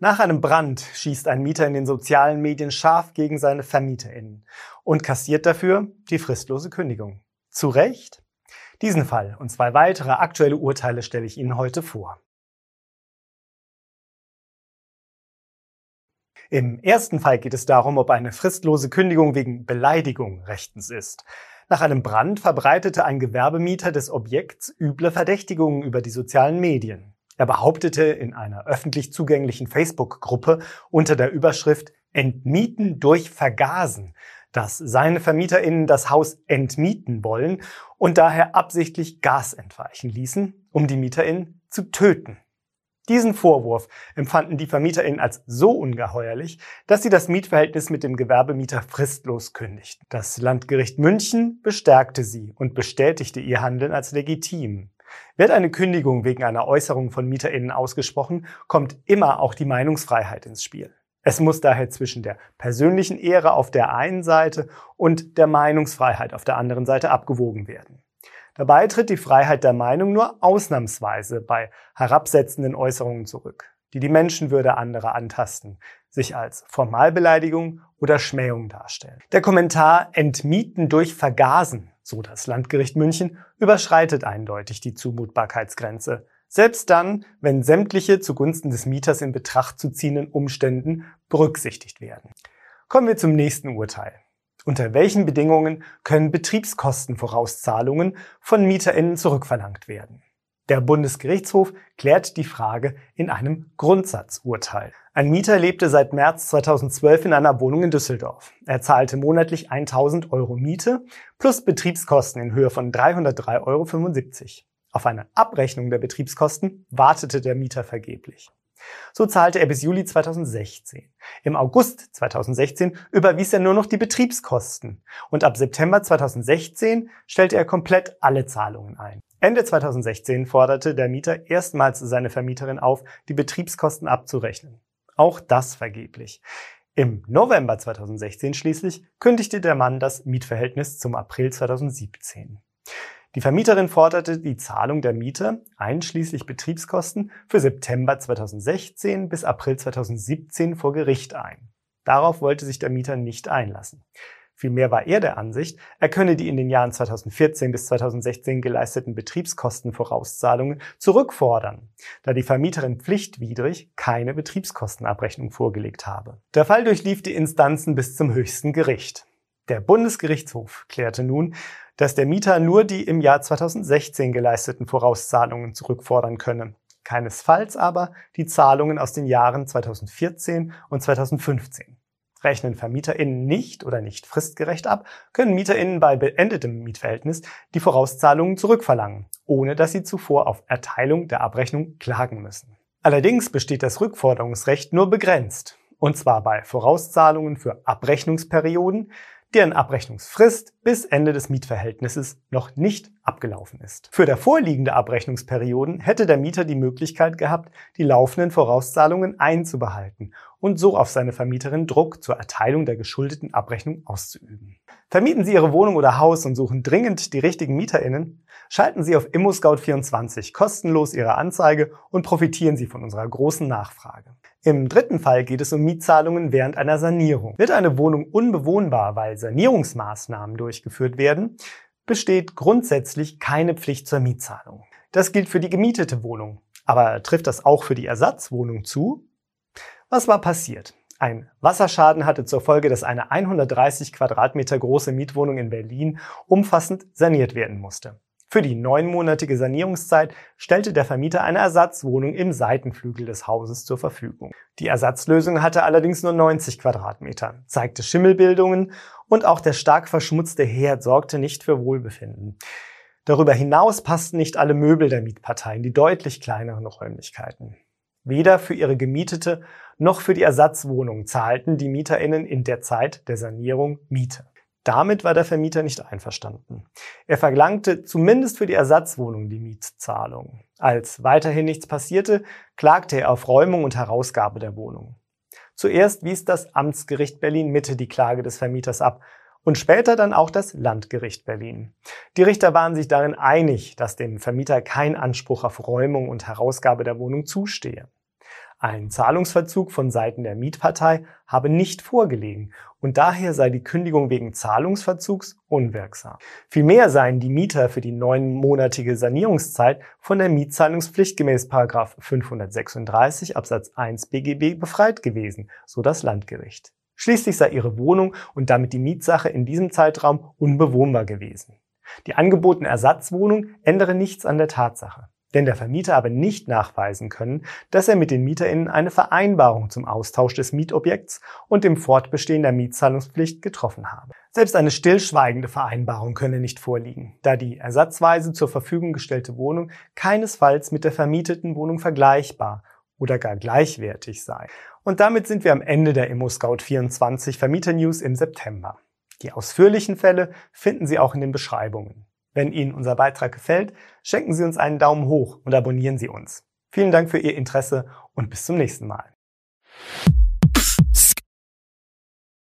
Nach einem Brand schießt ein Mieter in den sozialen Medien scharf gegen seine VermieterInnen und kassiert dafür die fristlose Kündigung. Zu Recht? Diesen Fall und zwei weitere aktuelle Urteile stelle ich Ihnen heute vor. Im ersten Fall geht es darum, ob eine fristlose Kündigung wegen Beleidigung rechtens ist. Nach einem Brand verbreitete ein Gewerbemieter des Objekts üble Verdächtigungen über die sozialen Medien. Er behauptete in einer öffentlich zugänglichen Facebook-Gruppe unter der Überschrift Entmieten durch Vergasen, dass seine VermieterInnen das Haus entmieten wollen und daher absichtlich Gas entweichen ließen, um die MieterInnen zu töten. Diesen Vorwurf empfanden die VermieterInnen als so ungeheuerlich, dass sie das Mietverhältnis mit dem Gewerbemieter fristlos kündigten. Das Landgericht München bestärkte sie und bestätigte ihr Handeln als legitim. Wird eine Kündigung wegen einer Äußerung von MieterInnen ausgesprochen, kommt immer auch die Meinungsfreiheit ins Spiel. Es muss daher zwischen der persönlichen Ehre auf der einen Seite und der Meinungsfreiheit auf der anderen Seite abgewogen werden. Dabei tritt die Freiheit der Meinung nur ausnahmsweise bei herabsetzenden Äußerungen zurück, die die Menschenwürde anderer antasten, sich als Formalbeleidigung oder Schmähung darstellen. Der Kommentar Entmieten durch Vergasen, so das Landgericht München, überschreitet eindeutig die Zumutbarkeitsgrenze. Selbst dann, wenn sämtliche zugunsten des Mieters in Betracht zu ziehenden Umständen berücksichtigt werden. Kommen wir zum nächsten Urteil. Unter welchen Bedingungen können Betriebskostenvorauszahlungen von MieterInnen zurückverlangt werden? Der Bundesgerichtshof klärt die Frage in einem Grundsatzurteil. Ein Mieter lebte seit März 2012 in einer Wohnung in Düsseldorf. Er zahlte monatlich 1000 Euro Miete plus Betriebskosten in Höhe von 303,75 Euro. Auf eine Abrechnung der Betriebskosten wartete der Mieter vergeblich. So zahlte er bis Juli 2016. Im August 2016 überwies er nur noch die Betriebskosten und ab September 2016 stellte er komplett alle Zahlungen ein. Ende 2016 forderte der Mieter erstmals seine Vermieterin auf, die Betriebskosten abzurechnen. Auch das vergeblich. Im November 2016 schließlich kündigte der Mann das Mietverhältnis zum April 2017. Die Vermieterin forderte die Zahlung der Miete einschließlich Betriebskosten für September 2016 bis April 2017 vor Gericht ein. Darauf wollte sich der Mieter nicht einlassen. Vielmehr war er der Ansicht, er könne die in den Jahren 2014 bis 2016 geleisteten Betriebskostenvorauszahlungen zurückfordern, da die Vermieterin pflichtwidrig keine Betriebskostenabrechnung vorgelegt habe. Der Fall durchlief die Instanzen bis zum höchsten Gericht. Der Bundesgerichtshof klärte nun, dass der Mieter nur die im Jahr 2016 geleisteten Vorauszahlungen zurückfordern könne, keinesfalls aber die Zahlungen aus den Jahren 2014 und 2015. Rechnen VermieterInnen nicht oder nicht fristgerecht ab, können MieterInnen bei beendetem Mietverhältnis die Vorauszahlungen zurückverlangen, ohne dass sie zuvor auf Erteilung der Abrechnung klagen müssen. Allerdings besteht das Rückforderungsrecht nur begrenzt, und zwar bei Vorauszahlungen für Abrechnungsperioden, deren Abrechnungsfrist bis Ende des Mietverhältnisses noch nicht abgelaufen ist. Für vorliegende Abrechnungsperioden hätte der Mieter die Möglichkeit gehabt, die laufenden Vorauszahlungen einzubehalten und so auf seine Vermieterin Druck zur Erteilung der geschuldeten Abrechnung auszuüben. Vermieten Sie Ihre Wohnung oder Haus und suchen dringend die richtigen MieterInnen? Schalten Sie auf ImmoScout24 kostenlos Ihre Anzeige und profitieren Sie von unserer großen Nachfrage. Im dritten Fall geht es um Mietzahlungen während einer Sanierung. Wird eine Wohnung unbewohnbar, weil Sanierungsmaßnahmen durchgeführt werden, besteht grundsätzlich keine Pflicht zur Mietzahlung. Das gilt für die gemietete Wohnung. Aber trifft das auch für die Ersatzwohnung zu? Was war passiert? Ein Wasserschaden hatte zur Folge, dass eine 130 Quadratmeter große Mietwohnung in Berlin umfassend saniert werden musste. Für die neunmonatige Sanierungszeit stellte der Vermieter eine Ersatzwohnung im Seitenflügel des Hauses zur Verfügung. Die Ersatzlösung hatte allerdings nur 90 Quadratmeter, zeigte Schimmelbildungen und auch der stark verschmutzte Herd sorgte nicht für Wohlbefinden. Darüber hinaus passten nicht alle Möbel der Mietpartei in die deutlich kleineren Räumlichkeiten. Weder für ihre gemietete noch für die Ersatzwohnung zahlten die MieterInnen in der Zeit der Sanierung Miete. Damit war der Vermieter nicht einverstanden. Er verlangte zumindest für die Ersatzwohnung die Mietzahlung. Als weiterhin nichts passierte, klagte er auf Räumung und Herausgabe der Wohnung. Zuerst wies das Amtsgericht Berlin Mitte die Klage des Vermieters ab und später dann auch das Landgericht Berlin. Die Richter waren sich darin einig, dass dem Vermieter kein Anspruch auf Räumung und Herausgabe der Wohnung zustehe. Ein Zahlungsverzug von Seiten der Mietpartei habe nicht vorgelegen und daher sei die Kündigung wegen Zahlungsverzugs unwirksam. Vielmehr seien die Mieter für die neunmonatige Sanierungszeit von der Mietzahlungspflicht gemäß 536 Absatz 1 BGB befreit gewesen, so das Landgericht. Schließlich sei ihre Wohnung und damit die Mietsache in diesem Zeitraum unbewohnbar gewesen. Die angebotene Ersatzwohnung ändere nichts an der Tatsache denn der Vermieter habe nicht nachweisen können, dass er mit den MieterInnen eine Vereinbarung zum Austausch des Mietobjekts und dem Fortbestehen der Mietzahlungspflicht getroffen habe. Selbst eine stillschweigende Vereinbarung könne nicht vorliegen, da die ersatzweise zur Verfügung gestellte Wohnung keinesfalls mit der vermieteten Wohnung vergleichbar oder gar gleichwertig sei. Und damit sind wir am Ende der ImmoScout 24 Vermieter News im September. Die ausführlichen Fälle finden Sie auch in den Beschreibungen. Wenn Ihnen unser Beitrag gefällt, schenken Sie uns einen Daumen hoch und abonnieren Sie uns. Vielen Dank für Ihr Interesse und bis zum nächsten Mal.